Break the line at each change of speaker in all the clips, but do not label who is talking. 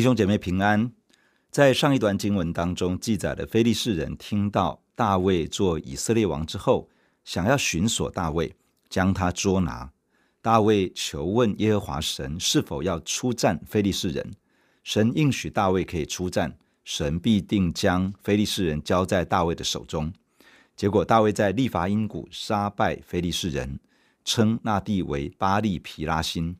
弟兄姐妹平安。在上一段经文当中记载的非利士人听到大卫做以色列王之后，想要寻索大卫，将他捉拿。大卫求问耶和华神是否要出战非利士人，神应许大卫可以出战，神必定将非利士人交在大卫的手中。结果大卫在利乏音谷杀败非利士人，称那地为巴力皮拉辛。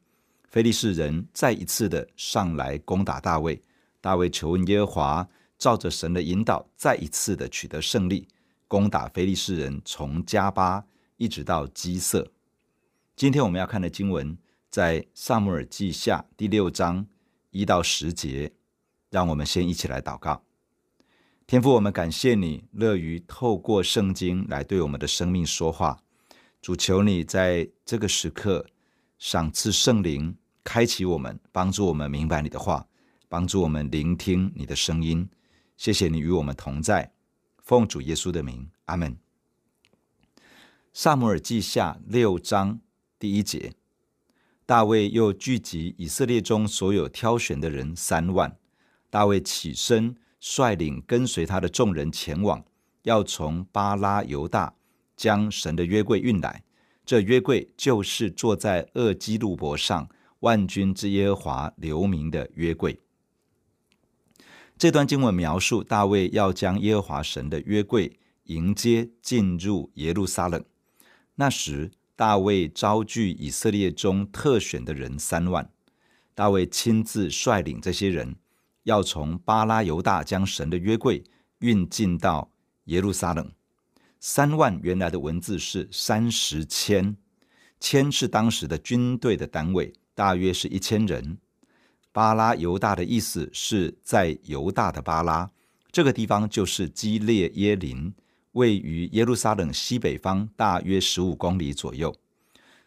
非利士人再一次的上来攻打大卫，大卫求问耶和华，照着神的引导，再一次的取得胜利，攻打非利士人，从迦巴一直到基色。今天我们要看的经文在撒母耳记下第六章一到十节，让我们先一起来祷告。天父，我们感谢你，乐于透过圣经来对我们的生命说话。主，求你在这个时刻赏赐圣灵。开启我们，帮助我们明白你的话，帮助我们聆听你的声音。谢谢你与我们同在，奉主耶稣的名，阿门。撒母耳记下六章第一节，大卫又聚集以色列中所有挑选的人三万。大卫起身，率领跟随他的众人前往，要从巴拉犹大将神的约柜运来。这约柜就是坐在二基路伯上。万军之耶和华留名的约柜。这段经文描述大卫要将耶和华神的约柜迎接进入耶路撒冷。那时，大卫招聚以色列中特选的人三万，大卫亲自率领这些人，要从巴拉犹大将神的约柜运进到耶路撒冷。三万原来的文字是三十千，千是当时的军队的单位。大约是一千人。巴拉犹大的意思是在犹大的巴拉，这个地方就是基列耶林，位于耶路撒冷西北方大约十五公里左右。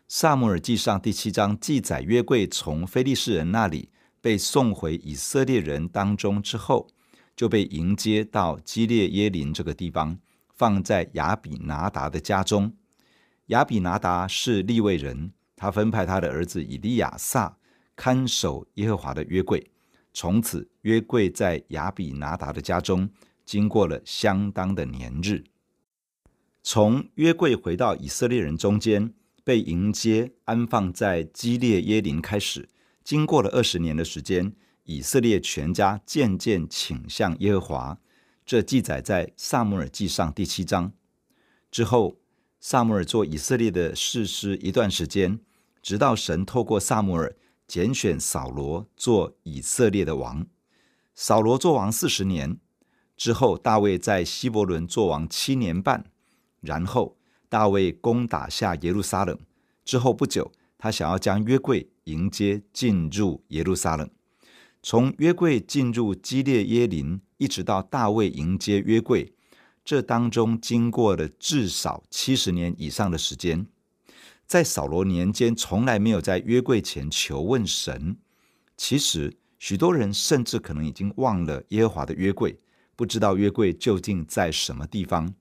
撒母耳记上第七章记载，约柜从非利士人那里被送回以色列人当中之后，就被迎接到基列耶林这个地方，放在亚比拿达的家中。亚比拿达是利未人。他分派他的儿子以利亚撒看守耶和华的约柜，从此约柜在亚比拿达的家中经过了相当的年日。从约柜回到以色列人中间，被迎接安放在基列耶琳开始，经过了二十年的时间，以色列全家渐渐倾向耶和华。这记载在撒母耳记上第七章之后。撒母耳做以色列的士师一段时间。直到神透过撒母耳拣选扫罗做以色列的王，扫罗做王四十年之后，大卫在希伯伦做王七年半，然后大卫攻打下耶路撒冷之后不久，他想要将约柜迎接进入耶路撒冷。从约柜进入基列耶林，一直到大卫迎接约柜，这当中经过了至少七十年以上的时间。在扫罗年间，从来没有在约柜前求问神。其实，许多人甚至可能已经忘了耶和华的约柜，不知道约柜究竟在什么地方，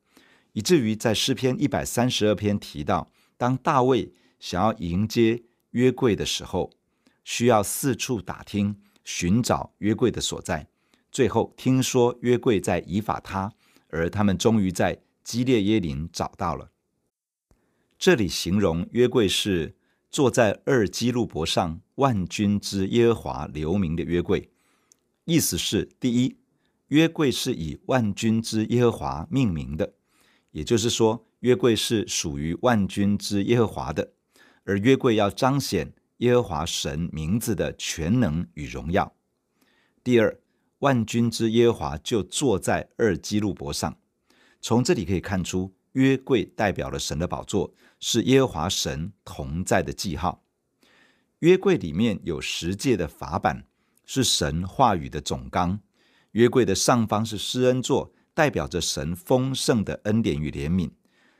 以至于在诗篇一百三十二篇提到，当大卫想要迎接约柜的时候，需要四处打听，寻找约柜的所在。最后听说约柜在以法他，而他们终于在基列耶林找到了。这里形容约柜是坐在二基路伯上，万军之耶和华留名的约柜，意思是：第一，约柜是以万军之耶和华命名的，也就是说，约柜是属于万军之耶和华的，而约柜要彰显耶和华神名字的全能与荣耀。第二，万军之耶和华就坐在二基路伯上，从这里可以看出。约柜代表了神的宝座，是耶和华神同在的记号。约柜里面有十诫的法版，是神话语的总纲。约柜的上方是施恩座，代表着神丰盛的恩典与怜悯。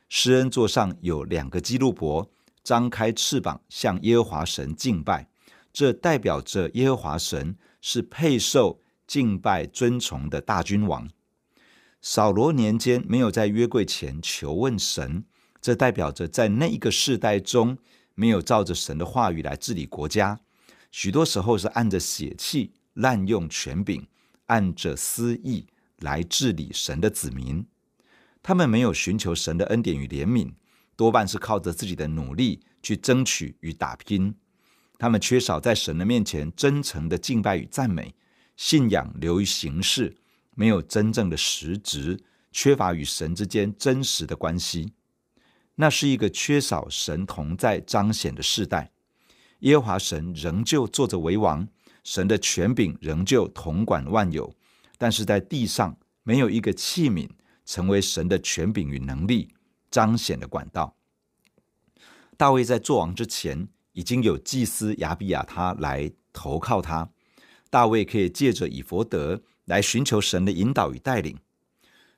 施恩座上有两个基路伯，张开翅膀向耶和华神敬拜，这代表着耶和华神是配受敬拜尊崇的大君王。扫罗年间没有在约柜前求问神，这代表着在那一个世代中没有照着神的话语来治理国家，许多时候是按着血气滥用权柄，按着私意来治理神的子民。他们没有寻求神的恩典与怜悯，多半是靠着自己的努力去争取与打拼。他们缺少在神的面前真诚的敬拜与赞美，信仰流于形式，没有真正的实质，缺乏与神之间真实的关系。那是一个缺少神同在彰显的世代。耶和华神仍旧坐着为王，神的权柄仍旧统管万有，但是在地上没有一个器皿成为神的权柄与能力彰显的管道。大卫在作王之前，已经有祭司亚比亚他来投靠他。大卫可以借着以弗得来寻求神的引导与带领。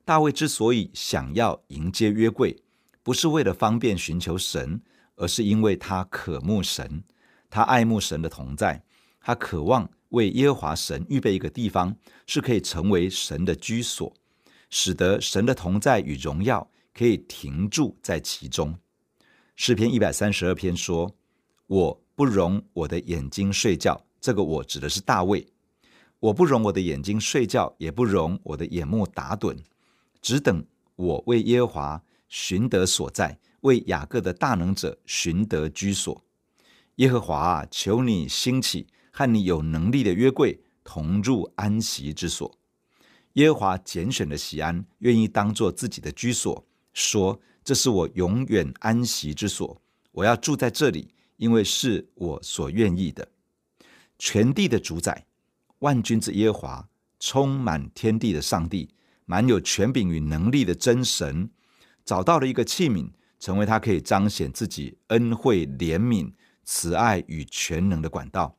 大卫之所以想要迎接约柜，不是为了方便寻求神，而是因为他渴慕神。他爱慕神的同在，他渴望为耶和华神预备一个地方，是可以成为神的居所，使得神的同在与荣耀可以停驻在其中。诗篇一百三十二篇说：“我不容我的眼睛睡觉。”这个“我”指的是大卫。我不容我的眼睛睡觉，也不容我的眼目打盹，只等我为耶和华寻得所在，为雅各的大能者寻得居所。耶和华啊，求你兴起，和你有能力的约柜同入安息之所。耶和华拣选的锡安，愿意当作自己的居所，说：“这是我永远安息之所，我要住在这里，因为是我所愿意的。”全地的主宰，万军之耶和华，充满天地的上帝，满有权柄与能力的真神，找到了一个器皿，成为他可以彰显自己恩惠怜悯。慈爱与全能的管道，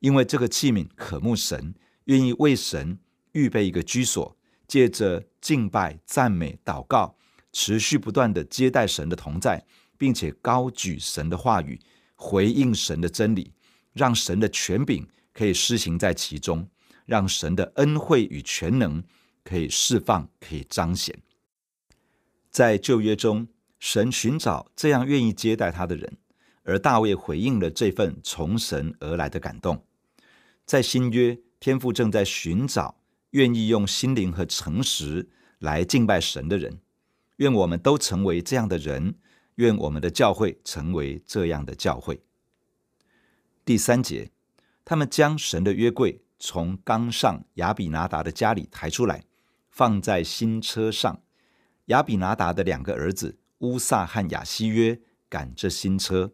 因为这个器皿渴慕神，愿意为神预备一个居所，借着敬拜、赞美、祷告，持续不断的接待神的同在，并且高举神的话语，回应神的真理，让神的权柄可以施行在其中，让神的恩惠与全能可以释放、可以彰显。在旧约中，神寻找这样愿意接待他的人。而大卫回应了这份从神而来的感动，在新约，天父正在寻找愿意用心灵和诚实来敬拜神的人。愿我们都成为这样的人，愿我们的教会成为这样的教会。第三节，他们将神的约柜从冈上亚比拿达的家里抬出来，放在新车上。亚比拿达的两个儿子乌萨和亚希约赶着新车。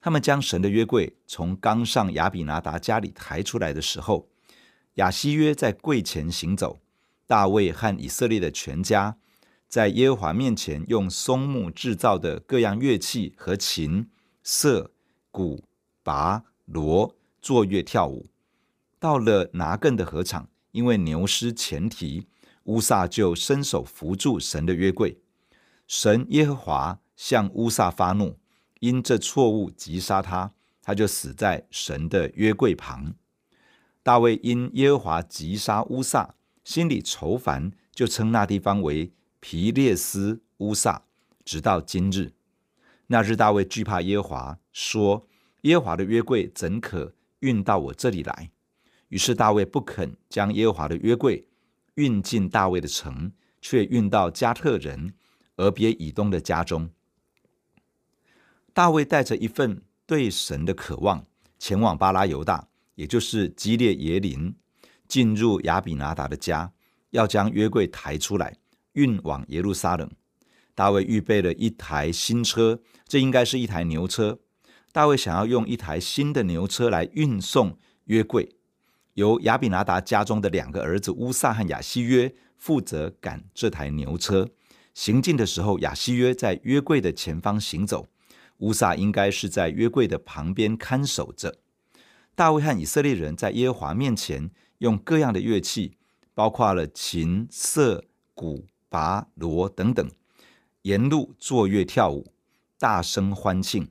他们将神的约柜从冈上亚比拿达家里抬出来的时候，亚希约在柜前行走，大卫和以色列的全家在耶和华面前用松木制造的各样乐器和琴、瑟、鼓、拔、锣作乐跳舞。到了拿艮的禾场，因为牛失前蹄，乌撒就伸手扶住神的约柜，神耶和华向乌撒发怒。因这错误击杀他，他就死在神的约柜旁。大卫因耶和华击杀乌撒，心里愁烦，就称那地方为皮列斯乌撒，直到今日。那日大卫惧怕耶和华，说：耶和华的约柜怎可运到我这里来？于是大卫不肯将耶和华的约柜运进大卫的城，却运到加特人俄别以东的家中。大卫带着一份对神的渴望，前往巴拉犹大，也就是基列耶林，进入亚比拿达的家，要将约柜抬出来，运往耶路撒冷。大卫预备了一台新车，这应该是一台牛车。大卫想要用一台新的牛车来运送约柜，由亚比拿达家中的两个儿子乌撒和亚希约负责赶这台牛车。行进的时候，亚希约在约柜的前方行走。乌撒应该是在约柜的旁边看守着。大卫和以色列人在耶和华面前用各样的乐器，包括了琴、瑟、鼓、拔、锣等等，沿路坐乐跳舞，大声欢庆。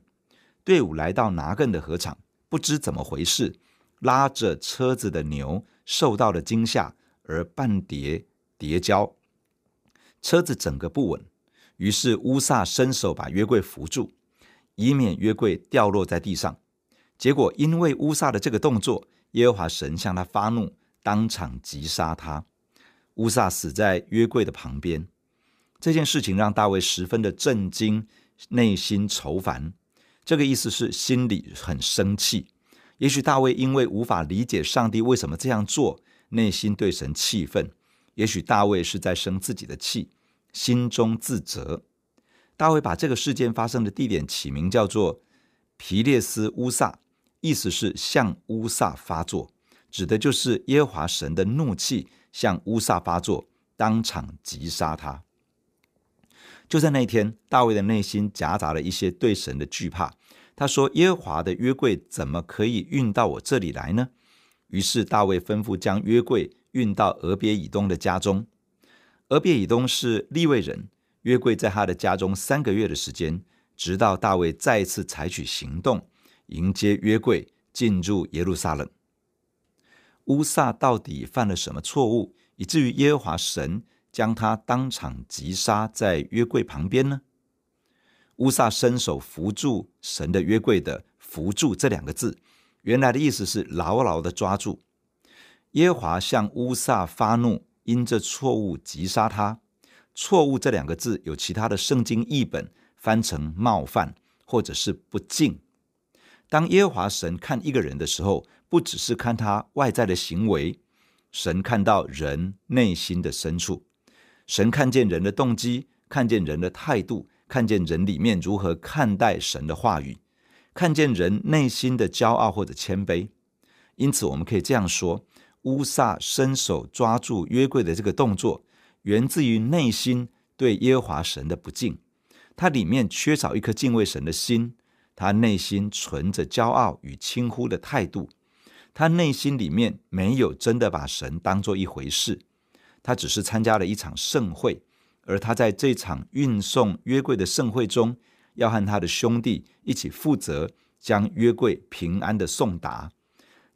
队伍来到拿更的禾场，不知怎么回事，拉着车子的牛受到了惊吓，而半跌跌跤，车子整个不稳。于是乌撒伸手把约柜扶住。以免约柜掉落在地上，结果因为乌撒的这个动作，耶和华神向他发怒，当场击杀他。乌撒死在约柜的旁边。这件事情让大卫十分的震惊，内心愁烦。这个意思是心里很生气。也许大卫因为无法理解上帝为什么这样做，内心对神气愤。也许大卫是在生自己的气，心中自责。大卫把这个事件发生的地点起名叫做皮列斯乌撒，意思是向乌撒发作，指的就是耶和华神的怒气向乌撒发作，当场击杀他。就在那天，大卫的内心夹杂了一些对神的惧怕。他说：“耶和华的约柜怎么可以运到我这里来呢？”于是大卫吩咐将约柜运到俄别以东的家中。俄别以东是利未人。约柜在他的家中三个月的时间，直到大卫再次采取行动，迎接约柜进入耶路撒冷。乌撒到底犯了什么错误，以至于耶和华神将他当场击杀在约柜旁边呢？乌撒伸手扶住神的约柜的“扶住”这两个字，原来的意思是牢牢的抓住。耶和华向乌撒发怒，因这错误击杀他。错误这两个字有其他的圣经译本翻成冒犯或者是不敬。当耶和华神看一个人的时候，不只是看他外在的行为，神看到人内心的深处。神看见人的动机，看见人的态度，看见人里面如何看待神的话语，看见人内心的骄傲或者谦卑。因此，我们可以这样说：乌撒伸手抓住约柜的这个动作。源自于内心对耶和华神的不敬，他里面缺少一颗敬畏神的心，他内心存着骄傲与轻忽的态度，他内心里面没有真的把神当做一回事，他只是参加了一场盛会，而他在这场运送约柜的盛会中，要和他的兄弟一起负责将约柜平安的送达，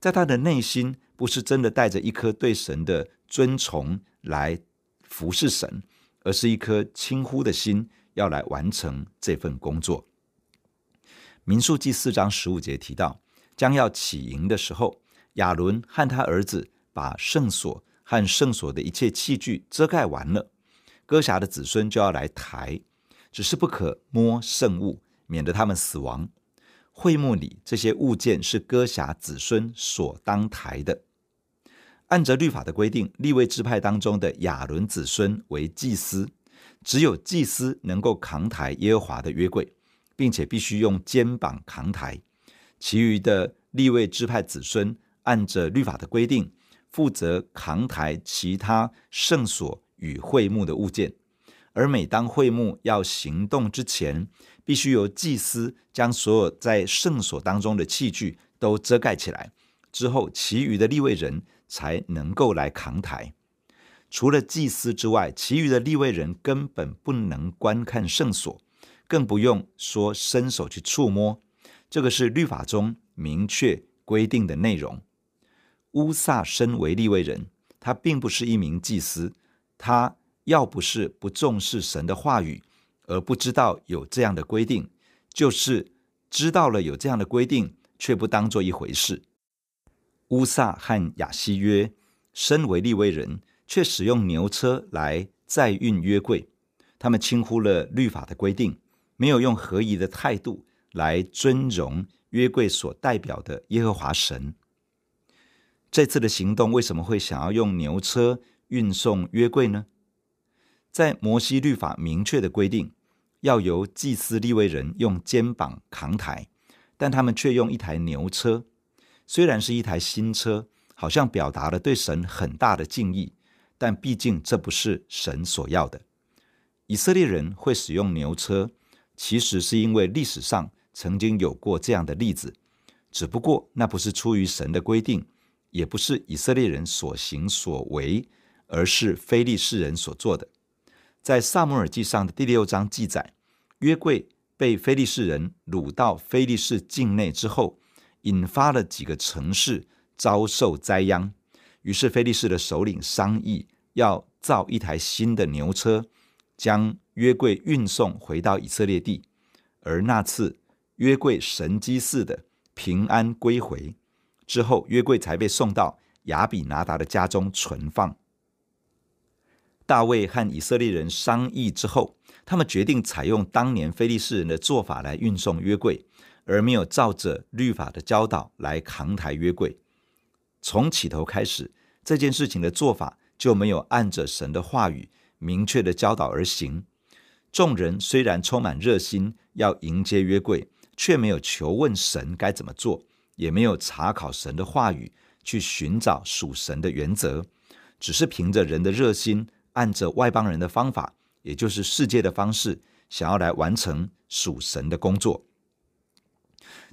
在他的内心不是真的带着一颗对神的尊崇来。服侍神，而是一颗轻忽的心，要来完成这份工作。民数记四章十五节提到，将要起营的时候，亚伦和他儿子把圣所和圣所的一切器具遮盖完了，哥辖的子孙就要来抬，只是不可摸圣物，免得他们死亡。会幕里这些物件是哥辖子孙所当抬的。按着律法的规定，立位支派当中的亚伦子孙为祭司，只有祭司能够扛抬耶和华的约柜，并且必须用肩膀扛抬。其余的立位支派子孙按着律法的规定，负责扛抬其他圣所与会幕的物件。而每当会幕要行动之前，必须由祭司将所有在圣所当中的器具都遮盖起来。之后，其余的立位人。才能够来扛抬。除了祭司之外，其余的立位人根本不能观看圣所，更不用说伸手去触摸。这个是律法中明确规定的内容。乌撒身为利未人，他并不是一名祭司。他要不是不重视神的话语，而不知道有这样的规定，就是知道了有这样的规定，却不当做一回事。乌撒和亚希约身为利未人，却使用牛车来载运约柜。他们轻忽了律法的规定，没有用合宜的态度来尊荣约柜所代表的耶和华神。这次的行动为什么会想要用牛车运送约柜呢？在摩西律法明确的规定，要由祭司利未人用肩膀扛抬，但他们却用一台牛车。虽然是一台新车，好像表达了对神很大的敬意，但毕竟这不是神所要的。以色列人会使用牛车，其实是因为历史上曾经有过这样的例子，只不过那不是出于神的规定，也不是以色列人所行所为，而是非利士人所做的。在撒母耳记上的第六章记载，约柜被非利士人掳到非利士境内之后。引发了几个城市遭受灾殃，于是非利士的首领商议要造一台新的牛车，将约柜运送回到以色列地。而那次约柜神迹似的平安归回，之后，约柜才被送到亚比拿达的家中存放。大卫和以色列人商议之后，他们决定采用当年非利士人的做法来运送约柜，而没有照着律法的教导来扛抬约柜。从起头开始，这件事情的做法就没有按着神的话语明确的教导而行。众人虽然充满热心要迎接约柜，却没有求问神该怎么做，也没有查考神的话语去寻找属神的原则，只是凭着人的热心。按着外邦人的方法，也就是世界的方式，想要来完成属神的工作。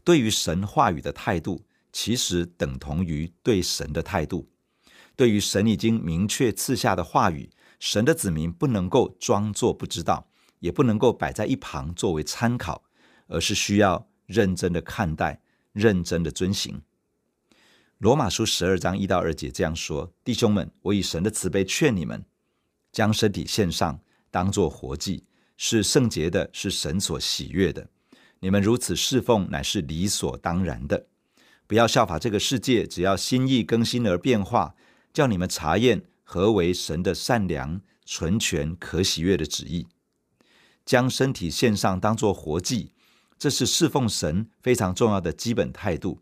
对于神话语的态度，其实等同于对神的态度。对于神已经明确赐下的话语，神的子民不能够装作不知道，也不能够摆在一旁作为参考，而是需要认真的看待，认真的遵行。罗马书十二章一到二节这样说：“弟兄们，我以神的慈悲劝你们。”将身体献上，当作活祭，是圣洁的，是神所喜悦的。你们如此侍奉，乃是理所当然的。不要效法这个世界，只要心意更新而变化，叫你们查验何为神的善良、纯全、可喜悦的旨意。将身体献上，当作活祭，这是侍奉神非常重要的基本态度。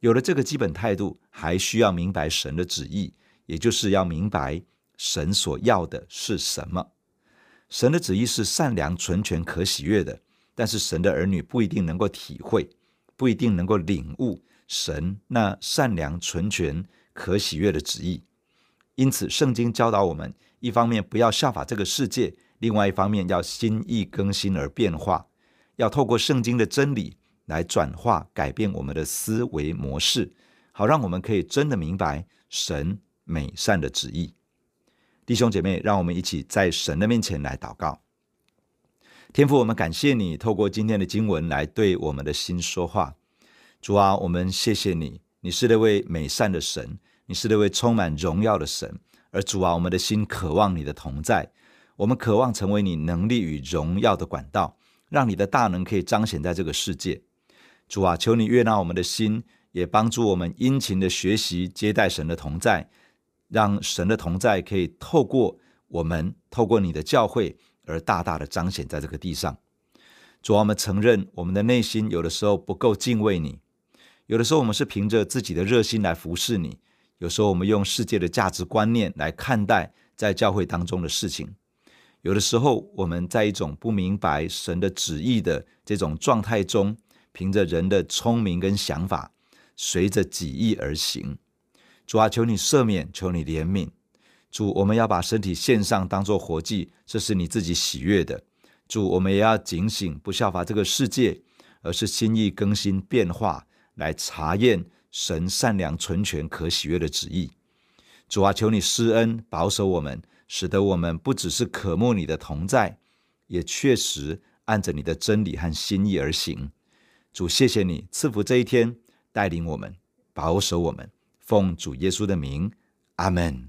有了这个基本态度，还需要明白神的旨意，也就是要明白。神所要的是什么？神的旨意是善良、纯全、可喜悦的，但是神的儿女不一定能够体会，不一定能够领悟神那善良、纯全、可喜悦的旨意。因此，圣经教导我们：一方面不要效法这个世界，另外一方面要心意更新而变化，要透过圣经的真理来转化、改变我们的思维模式，好让我们可以真的明白神美善的旨意。弟兄姐妹，让我们一起在神的面前来祷告。天父，我们感谢你透过今天的经文来对我们的心说话。主啊，我们谢谢你，你是那位美善的神，你是那位充满荣耀的神。而主啊，我们的心渴望你的同在，我们渴望成为你能力与荣耀的管道，让你的大能可以彰显在这个世界。主啊，求你悦纳我们的心，也帮助我们殷勤的学习接待神的同在。让神的同在可以透过我们，透过你的教会而大大的彰显在这个地上。主啊，我们承认我们的内心有的时候不够敬畏你，有的时候我们是凭着自己的热心来服侍你，有时候我们用世界的价值观念来看待在教会当中的事情，有的时候我们在一种不明白神的旨意的这种状态中，凭着人的聪明跟想法，随着己意而行。主啊，求你赦免，求你怜悯。主，我们要把身体献上，当作活祭，这是你自己喜悦的。主，我们也要警醒，不效法这个世界，而是心意更新变化，来查验神善良、纯全、可喜悦的旨意。主啊，求你施恩，保守我们，使得我们不只是渴慕你的同在，也确实按着你的真理和心意而行。主，谢谢你赐福这一天，带领我们，保守我们。奉主耶稣的名，阿门。